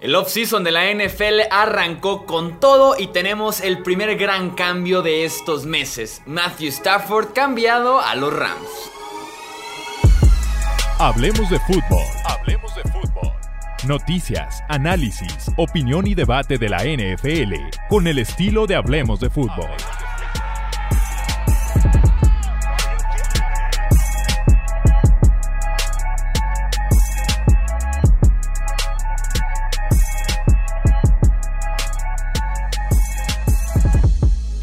El off-season de la NFL arrancó con todo y tenemos el primer gran cambio de estos meses. Matthew Stafford cambiado a los Rams. Hablemos de fútbol. Hablemos de fútbol. Noticias, análisis, opinión y debate de la NFL con el estilo de Hablemos de fútbol.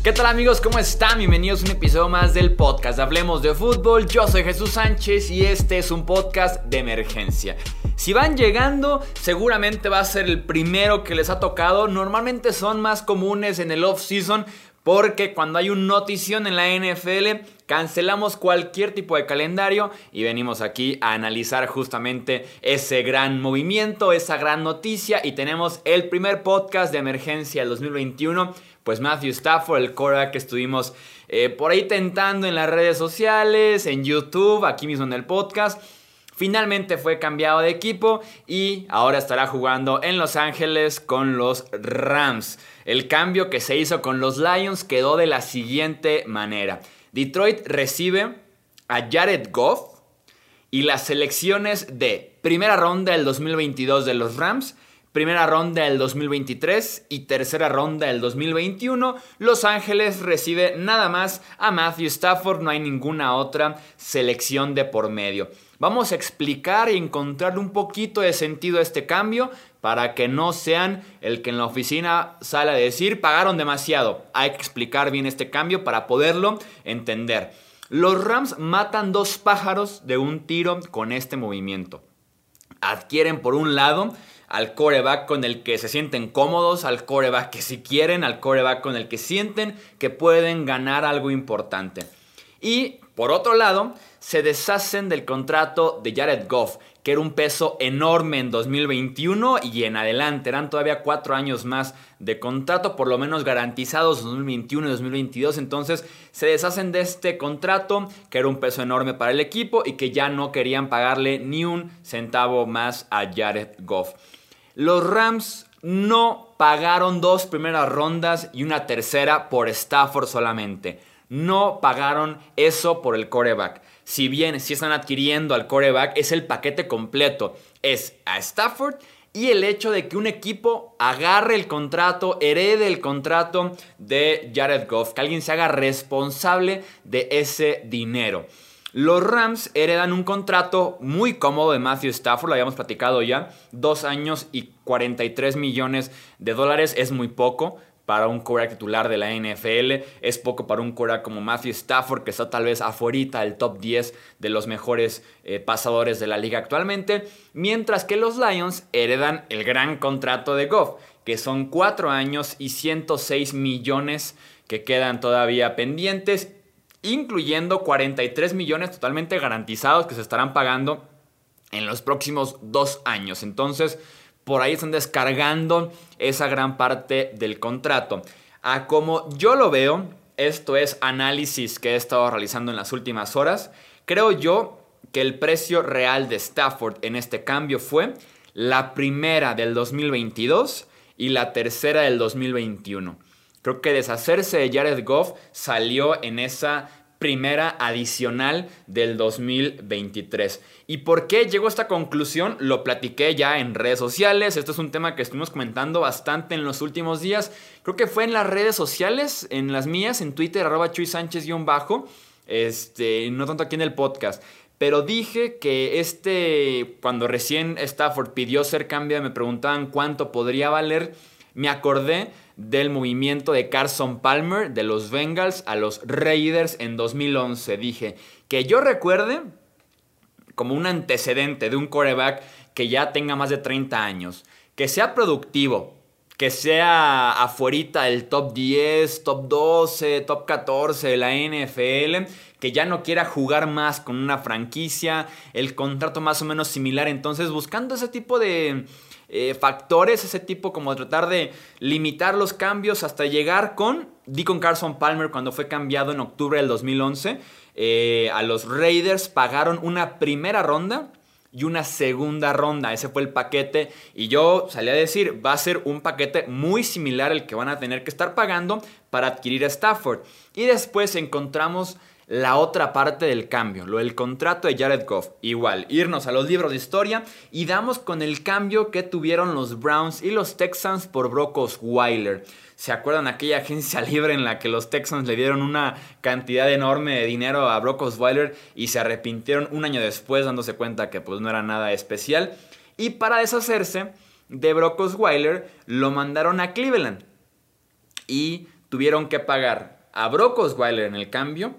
¿Qué tal amigos? ¿Cómo están? Bienvenidos a un episodio más del podcast Hablemos de Fútbol. Yo soy Jesús Sánchez y este es un podcast de emergencia. Si van llegando, seguramente va a ser el primero que les ha tocado. Normalmente son más comunes en el off-season porque cuando hay un notición en la NFL, cancelamos cualquier tipo de calendario y venimos aquí a analizar justamente ese gran movimiento, esa gran noticia y tenemos el primer podcast de emergencia del 2021 pues Matthew Stafford, el quarterback que estuvimos eh, por ahí tentando en las redes sociales, en YouTube, aquí mismo en el podcast. Finalmente fue cambiado de equipo y ahora estará jugando en Los Ángeles con los Rams. El cambio que se hizo con los Lions quedó de la siguiente manera. Detroit recibe a Jared Goff y las selecciones de primera ronda del 2022 de los Rams primera ronda del 2023 y tercera ronda del 2021. Los Ángeles recibe nada más a Matthew Stafford, no hay ninguna otra selección de por medio. Vamos a explicar y encontrar un poquito de sentido a este cambio para que no sean el que en la oficina sale a decir pagaron demasiado. Hay que explicar bien este cambio para poderlo entender. Los Rams matan dos pájaros de un tiro con este movimiento. Adquieren por un lado al coreback con el que se sienten cómodos, al coreback que si quieren, al coreback con el que sienten que pueden ganar algo importante. Y por otro lado, se deshacen del contrato de Jared Goff, que era un peso enorme en 2021 y en adelante. Eran todavía cuatro años más de contrato, por lo menos garantizados 2021 y 2022. Entonces se deshacen de este contrato, que era un peso enorme para el equipo y que ya no querían pagarle ni un centavo más a Jared Goff. Los Rams no pagaron dos primeras rondas y una tercera por Stafford solamente. No pagaron eso por el coreback. Si bien si están adquiriendo al coreback, es el paquete completo. Es a Stafford y el hecho de que un equipo agarre el contrato, herede el contrato de Jared Goff, que alguien se haga responsable de ese dinero. Los Rams heredan un contrato muy cómodo de Matthew Stafford, lo habíamos platicado ya, dos años y 43 millones de dólares, es muy poco para un quarterback titular de la NFL, es poco para un quarterback como Matthew Stafford, que está tal vez afuera del top 10 de los mejores eh, pasadores de la liga actualmente, mientras que los Lions heredan el gran contrato de Goff, que son cuatro años y 106 millones que quedan todavía pendientes incluyendo 43 millones totalmente garantizados que se estarán pagando en los próximos dos años. Entonces, por ahí están descargando esa gran parte del contrato. A como yo lo veo, esto es análisis que he estado realizando en las últimas horas, creo yo que el precio real de Stafford en este cambio fue la primera del 2022 y la tercera del 2021. Creo que deshacerse de Jared Goff salió en esa primera adicional del 2023. ¿Y por qué llego a esta conclusión? Lo platiqué ya en redes sociales. Esto es un tema que estuvimos comentando bastante en los últimos días. Creo que fue en las redes sociales, en las mías, en Twitter, arroba Chuy Sánchez-bajo. Este, no tanto aquí en el podcast. Pero dije que este, cuando recién Stafford pidió ser cambiado, me preguntaban cuánto podría valer. Me acordé del movimiento de Carson Palmer de los Bengals a los Raiders en 2011. Dije que yo recuerde como un antecedente de un coreback que ya tenga más de 30 años, que sea productivo, que sea afuerita del top 10, top 12, top 14 de la NFL, que ya no quiera jugar más con una franquicia, el contrato más o menos similar. Entonces, buscando ese tipo de, eh, factores, ese tipo como tratar de limitar los cambios hasta llegar con Deacon Carson Palmer cuando fue cambiado en octubre del 2011. Eh, a los Raiders pagaron una primera ronda y una segunda ronda. Ese fue el paquete y yo salí a decir, va a ser un paquete muy similar al que van a tener que estar pagando para adquirir a Stafford. Y después encontramos la otra parte del cambio, lo del contrato de Jared Goff. Igual, irnos a los libros de historia y damos con el cambio que tuvieron los Browns y los Texans por Brock Osweiler. ¿Se acuerdan aquella agencia libre en la que los Texans le dieron una cantidad enorme de dinero a Brock Osweiler y se arrepintieron un año después dándose cuenta que pues no era nada especial? Y para deshacerse de Brock Osweiler lo mandaron a Cleveland y tuvieron que pagar a Brock Osweiler en el cambio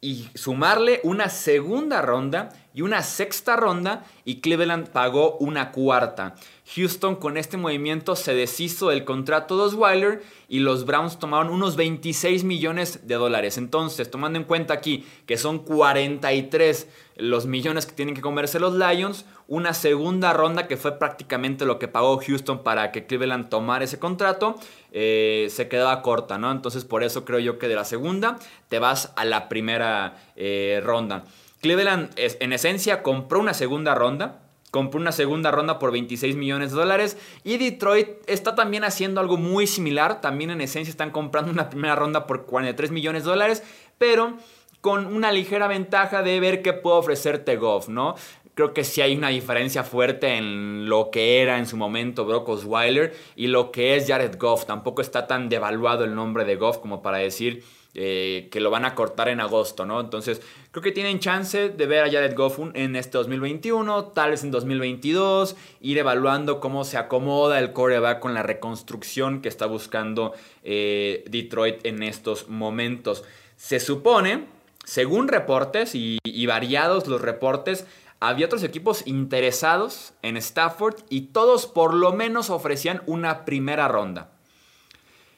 y sumarle una segunda ronda y una sexta ronda y Cleveland pagó una cuarta. Houston con este movimiento se deshizo del contrato de Osweiler y los Browns tomaron unos 26 millones de dólares. Entonces, tomando en cuenta aquí que son 43 los millones que tienen que comerse los Lions, una segunda ronda que fue prácticamente lo que pagó Houston para que Cleveland tomara ese contrato, eh, se quedaba corta, ¿no? Entonces por eso creo yo que de la segunda te vas a la primera eh, ronda. Cleveland en esencia compró una segunda ronda, compró una segunda ronda por 26 millones de dólares y Detroit está también haciendo algo muy similar, también en esencia están comprando una primera ronda por 43 millones de dólares, pero con una ligera ventaja de ver qué puede ofrecerte Goff, ¿no? Creo que sí hay una diferencia fuerte en lo que era en su momento Brock Osweiler y lo que es Jared Goff. Tampoco está tan devaluado el nombre de Goff como para decir eh, que lo van a cortar en agosto, ¿no? Entonces, creo que tienen chance de ver a Jared Goff en este 2021, tal vez en 2022, ir evaluando cómo se acomoda el coreback con la reconstrucción que está buscando eh, Detroit en estos momentos. Se supone, según reportes y variados los reportes, había otros equipos interesados en Stafford y todos por lo menos ofrecían una primera ronda.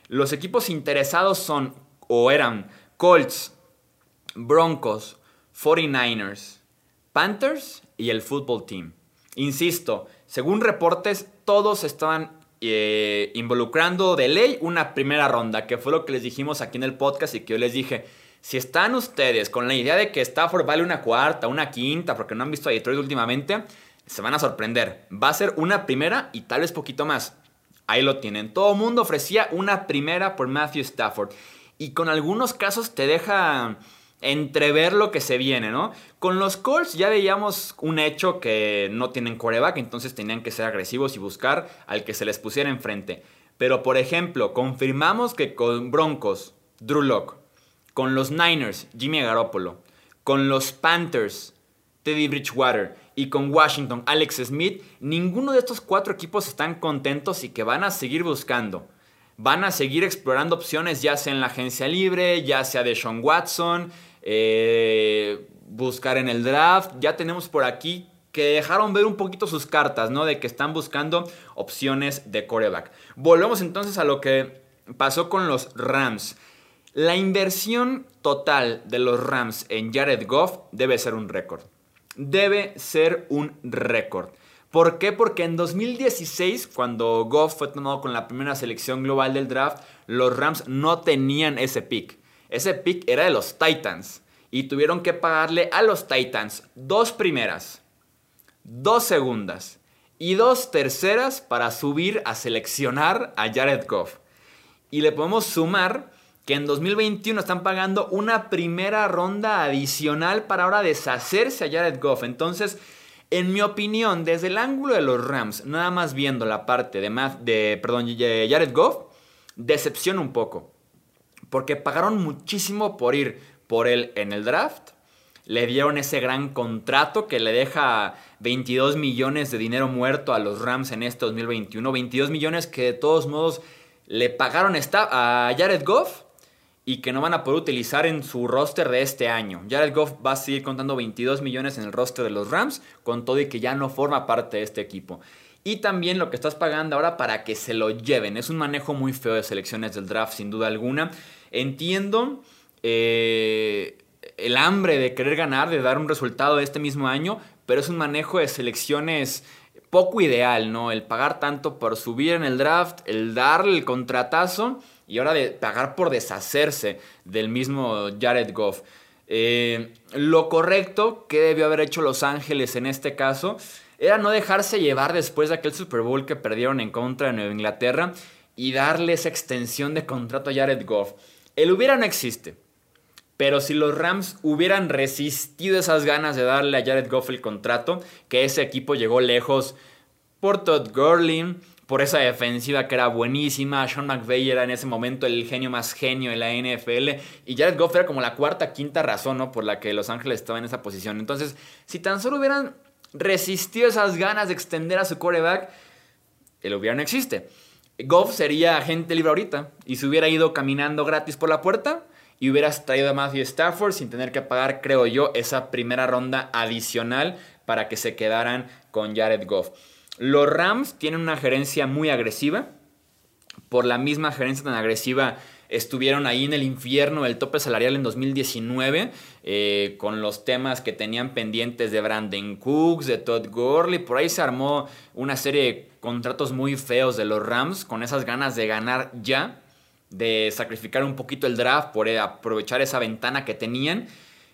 Los equipos interesados son o eran Colts, Broncos, 49ers, Panthers y el Football Team. Insisto, según reportes, todos estaban eh, involucrando de ley una primera ronda, que fue lo que les dijimos aquí en el podcast y que yo les dije, si están ustedes con la idea de que Stafford vale una cuarta, una quinta, porque no han visto a Detroit últimamente, se van a sorprender. Va a ser una primera y tal vez poquito más. Ahí lo tienen. Todo el mundo ofrecía una primera por Matthew Stafford. Y con algunos casos te deja entrever lo que se viene, ¿no? Con los Colts ya veíamos un hecho que no tienen coreback, entonces tenían que ser agresivos y buscar al que se les pusiera enfrente. Pero por ejemplo, confirmamos que con Broncos, Drew Locke, con los Niners, Jimmy Garoppolo, con los Panthers, Teddy Bridgewater y con Washington, Alex Smith, ninguno de estos cuatro equipos están contentos y que van a seguir buscando. Van a seguir explorando opciones ya sea en la agencia libre, ya sea de Sean Watson, eh, buscar en el draft. Ya tenemos por aquí que dejaron ver un poquito sus cartas, ¿no? De que están buscando opciones de coreback. Volvemos entonces a lo que pasó con los Rams. La inversión total de los Rams en Jared Goff debe ser un récord. Debe ser un récord. ¿Por qué? Porque en 2016, cuando Goff fue tomado con la primera selección global del draft, los Rams no tenían ese pick. Ese pick era de los Titans. Y tuvieron que pagarle a los Titans dos primeras, dos segundas y dos terceras para subir a seleccionar a Jared Goff. Y le podemos sumar que en 2021 están pagando una primera ronda adicional para ahora deshacerse a Jared Goff. Entonces, en mi opinión, desde el ángulo de los Rams, nada más viendo la parte de, de perdón, Jared Goff, decepciona un poco. Porque pagaron muchísimo por ir por él en el draft. Le dieron ese gran contrato que le deja 22 millones de dinero muerto a los Rams en este 2021. 22 millones que de todos modos le pagaron a Jared Goff y que no van a poder utilizar en su roster de este año. Jared Goff va a seguir contando 22 millones en el roster de los Rams, con todo y que ya no forma parte de este equipo. Y también lo que estás pagando ahora para que se lo lleven. Es un manejo muy feo de selecciones del draft, sin duda alguna. Entiendo eh, el hambre de querer ganar, de dar un resultado este mismo año, pero es un manejo de selecciones poco ideal, ¿no? El pagar tanto por subir en el draft, el darle el contratazo y ahora de pagar por deshacerse del mismo Jared Goff. Eh, lo correcto que debió haber hecho Los Ángeles en este caso era no dejarse llevar después de aquel Super Bowl que perdieron en contra de Nueva Inglaterra y darle esa extensión de contrato a Jared Goff. El hubiera no existe. Pero si los Rams hubieran resistido esas ganas de darle a Jared Goff el contrato, que ese equipo llegó lejos por Todd Gurley, por esa defensiva que era buenísima. Sean McVay era en ese momento el genio más genio de la NFL. Y Jared Goff era como la cuarta, quinta razón ¿no? por la que Los Ángeles estaba en esa posición. Entonces, si tan solo hubieran resistido esas ganas de extender a su quarterback, el hubiera no existe. Goff sería agente libre ahorita y se hubiera ido caminando gratis por la puerta y hubieras traído a Matthew Stafford sin tener que pagar, creo yo, esa primera ronda adicional para que se quedaran con Jared Goff. Los Rams tienen una gerencia muy agresiva. Por la misma gerencia tan agresiva estuvieron ahí en el infierno del tope salarial en 2019 eh, con los temas que tenían pendientes de Brandon Cooks, de Todd Gurley. Por ahí se armó una serie de contratos muy feos de los Rams con esas ganas de ganar ya, de sacrificar un poquito el draft por aprovechar esa ventana que tenían.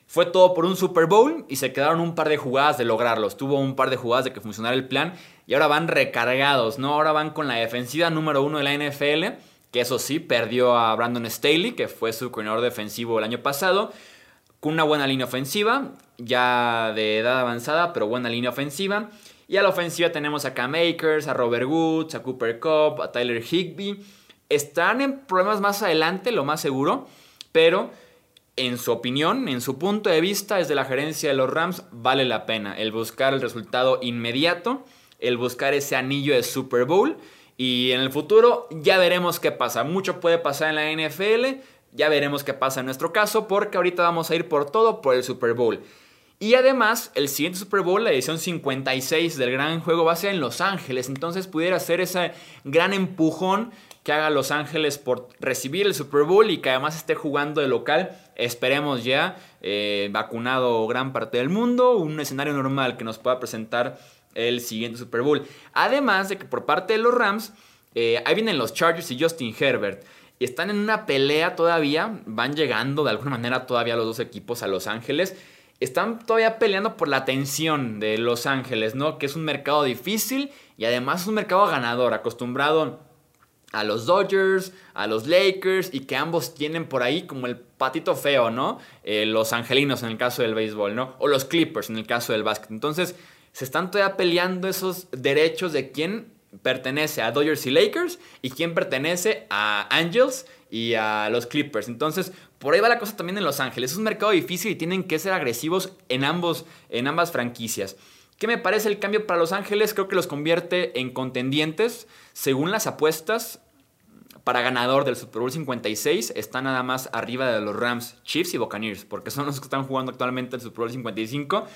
Fue todo por un Super Bowl y se quedaron un par de jugadas de lograrlos. Tuvo un par de jugadas de que funcionara el plan y ahora van recargados, ¿no? Ahora van con la defensiva número uno de la NFL que eso sí, perdió a Brandon Staley, que fue su coordinador defensivo el año pasado, con una buena línea ofensiva, ya de edad avanzada, pero buena línea ofensiva. Y a la ofensiva tenemos a Cam Akers, a Robert Woods, a Cooper Cup, a Tyler Higby. Están en problemas más adelante, lo más seguro, pero en su opinión, en su punto de vista, desde la gerencia de los Rams, vale la pena el buscar el resultado inmediato, el buscar ese anillo de Super Bowl y en el futuro ya veremos qué pasa. Mucho puede pasar en la NFL. Ya veremos qué pasa en nuestro caso. Porque ahorita vamos a ir por todo por el Super Bowl. Y además, el siguiente Super Bowl, la edición 56 del gran juego, va a ser en Los Ángeles. Entonces pudiera ser ese gran empujón que haga Los Ángeles por recibir el Super Bowl y que además esté jugando de local. Esperemos ya, eh, vacunado gran parte del mundo, un escenario normal que nos pueda presentar el siguiente Super Bowl. Además de que por parte de los Rams, eh, ahí vienen los Chargers y Justin Herbert. Están en una pelea todavía, van llegando de alguna manera todavía los dos equipos a Los Ángeles. Están todavía peleando por la atención de Los Ángeles, ¿no? Que es un mercado difícil y además es un mercado ganador, acostumbrado a los Dodgers, a los Lakers y que ambos tienen por ahí como el patito feo, ¿no? Eh, los angelinos en el caso del béisbol, ¿no? O los Clippers en el caso del básquet. Entonces, se están todavía peleando esos derechos de quién pertenece a Dodgers y Lakers y quién pertenece a Angels y a los Clippers. Entonces, por ahí va la cosa también en Los Ángeles. Es un mercado difícil y tienen que ser agresivos en, ambos, en ambas franquicias. ¿Qué me parece el cambio para Los Ángeles? Creo que los convierte en contendientes. Según las apuestas, para ganador del Super Bowl 56 está nada más arriba de los Rams, Chiefs y Buccaneers, porque son los que están jugando actualmente el Super Bowl 55.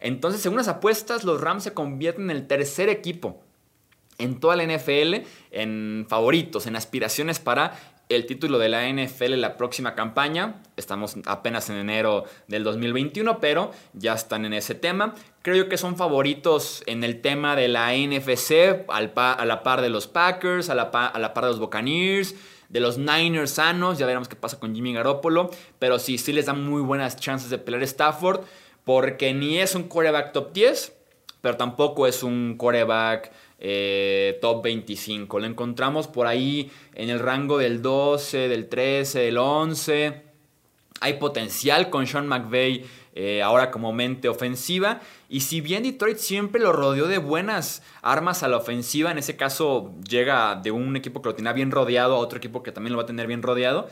Entonces, según las apuestas, los Rams se convierten en el tercer equipo en toda la NFL en favoritos, en aspiraciones para el título de la NFL la próxima campaña. Estamos apenas en enero del 2021, pero ya están en ese tema. Creo yo que son favoritos en el tema de la NFC, a la par de los Packers, a la, par de los Buccaneers de los Niners sanos, ya veremos qué pasa con Jimmy Garoppolo, pero sí, sí les dan muy buenas chances de pelear Stafford porque ni es un coreback top 10, pero tampoco es un coreback eh, top 25. Lo encontramos por ahí en el rango del 12, del 13, del 11. Hay potencial con Sean McVay eh, ahora como mente ofensiva. Y si bien Detroit siempre lo rodeó de buenas armas a la ofensiva, en ese caso llega de un equipo que lo tenía bien rodeado a otro equipo que también lo va a tener bien rodeado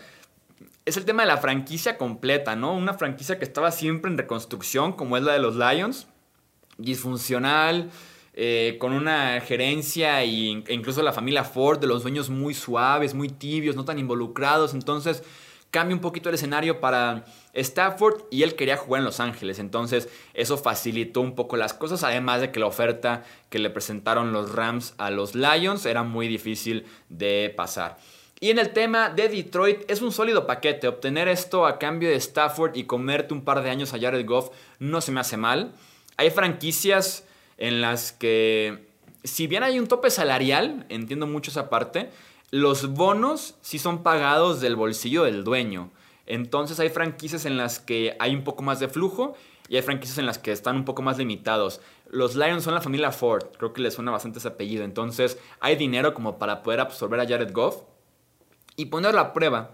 es el tema de la franquicia completa, ¿no? Una franquicia que estaba siempre en reconstrucción, como es la de los Lions, disfuncional, eh, con una gerencia e incluso la familia Ford de los dueños muy suaves, muy tibios, no tan involucrados. Entonces cambia un poquito el escenario para Stafford y él quería jugar en Los Ángeles. Entonces eso facilitó un poco las cosas, además de que la oferta que le presentaron los Rams a los Lions era muy difícil de pasar. Y en el tema de Detroit es un sólido paquete. Obtener esto a cambio de Stafford y comerte un par de años a Jared Goff no se me hace mal. Hay franquicias en las que, si bien hay un tope salarial, entiendo mucho esa parte, los bonos sí son pagados del bolsillo del dueño. Entonces hay franquicias en las que hay un poco más de flujo y hay franquicias en las que están un poco más limitados. Los Lions son la familia Ford, creo que les suena bastante ese apellido. Entonces hay dinero como para poder absorber a Jared Goff y ponerlo a prueba.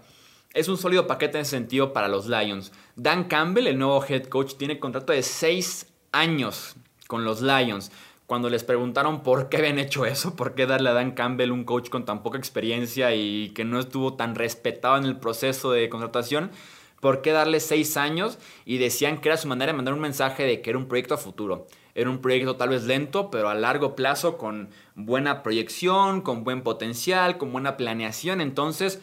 Es un sólido paquete en ese sentido para los Lions. Dan Campbell, el nuevo head coach, tiene contrato de 6 años con los Lions. Cuando les preguntaron por qué habían hecho eso, por qué darle a Dan Campbell un coach con tan poca experiencia y que no estuvo tan respetado en el proceso de contratación, por qué darle 6 años y decían que era su manera de mandar un mensaje de que era un proyecto a futuro. Era un proyecto tal vez lento, pero a largo plazo con buena proyección, con buen potencial, con buena planeación. Entonces,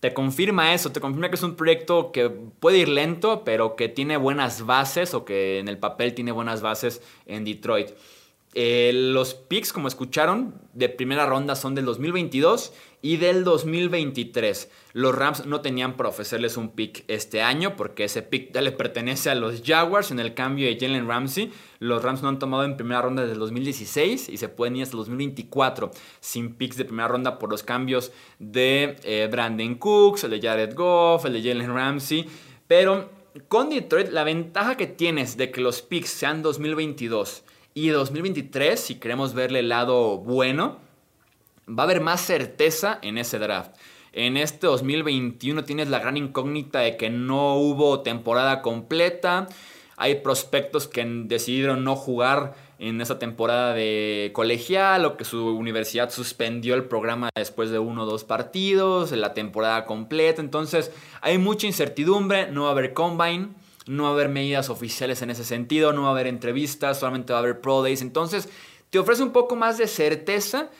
te confirma eso, te confirma que es un proyecto que puede ir lento, pero que tiene buenas bases o que en el papel tiene buenas bases en Detroit. Eh, los picks, como escucharon, de primera ronda son del 2022 y del 2023. Los Rams no tenían para ofrecerles un pick este año porque ese pick ya le pertenece a los Jaguars en el cambio de Jalen Ramsey. Los Rams no han tomado en primera ronda desde el 2016 y se pueden ir hasta el 2024 sin picks de primera ronda por los cambios de eh, Brandon Cooks, el de Jared Goff, el de Jalen Ramsey. Pero con Detroit la ventaja que tienes de que los picks sean 2022 y 2023, si queremos verle el lado bueno, va a haber más certeza en ese draft. En este 2021 tienes la gran incógnita de que no hubo temporada completa. Hay prospectos que decidieron no jugar en esa temporada de colegial o que su universidad suspendió el programa después de uno o dos partidos, la temporada completa. Entonces hay mucha incertidumbre, no va a haber combine no va a haber medidas oficiales en ese sentido, no va a haber entrevistas, solamente va a haber pro days. Entonces, te ofrece un poco más de certeza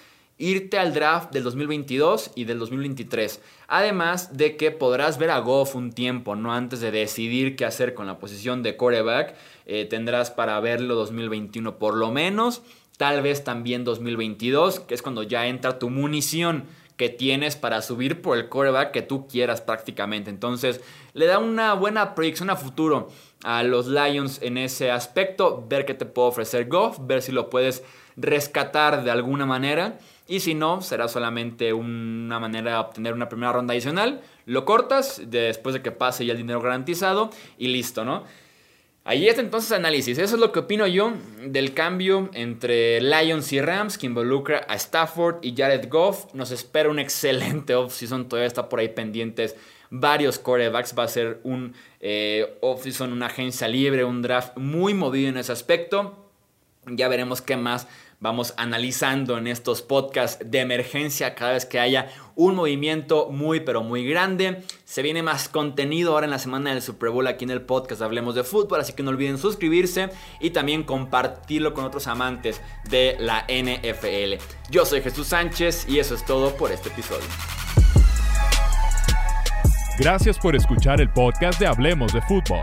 irte al draft del 2022 y del 2023. Además de que podrás ver a Goff un tiempo, ¿no? Antes de decidir qué hacer con la posición de quarterback, eh, tendrás para verlo 2021 por lo menos, tal vez también 2022, que es cuando ya entra tu munición que tienes para subir por el coreback que tú quieras prácticamente. Entonces, le da una buena proyección a futuro a los Lions en ese aspecto, ver qué te puede ofrecer Goff, ver si lo puedes rescatar de alguna manera. Y si no, será solamente una manera de obtener una primera ronda adicional. Lo cortas después de que pase ya el dinero garantizado y listo, ¿no? Ahí está entonces análisis. Eso es lo que opino yo del cambio entre Lions y Rams que involucra a Stafford y Jared Goff. Nos espera un excelente offseason. Todavía está por ahí pendientes varios corebacks. Va a ser un eh, offseason, una agencia libre, un draft muy movido en ese aspecto. Ya veremos qué más vamos analizando en estos podcasts de emergencia cada vez que haya un movimiento muy pero muy grande. Se viene más contenido ahora en la semana del Super Bowl aquí en el podcast Hablemos de Fútbol, así que no olviden suscribirse y también compartirlo con otros amantes de la NFL. Yo soy Jesús Sánchez y eso es todo por este episodio. Gracias por escuchar el podcast de Hablemos de Fútbol.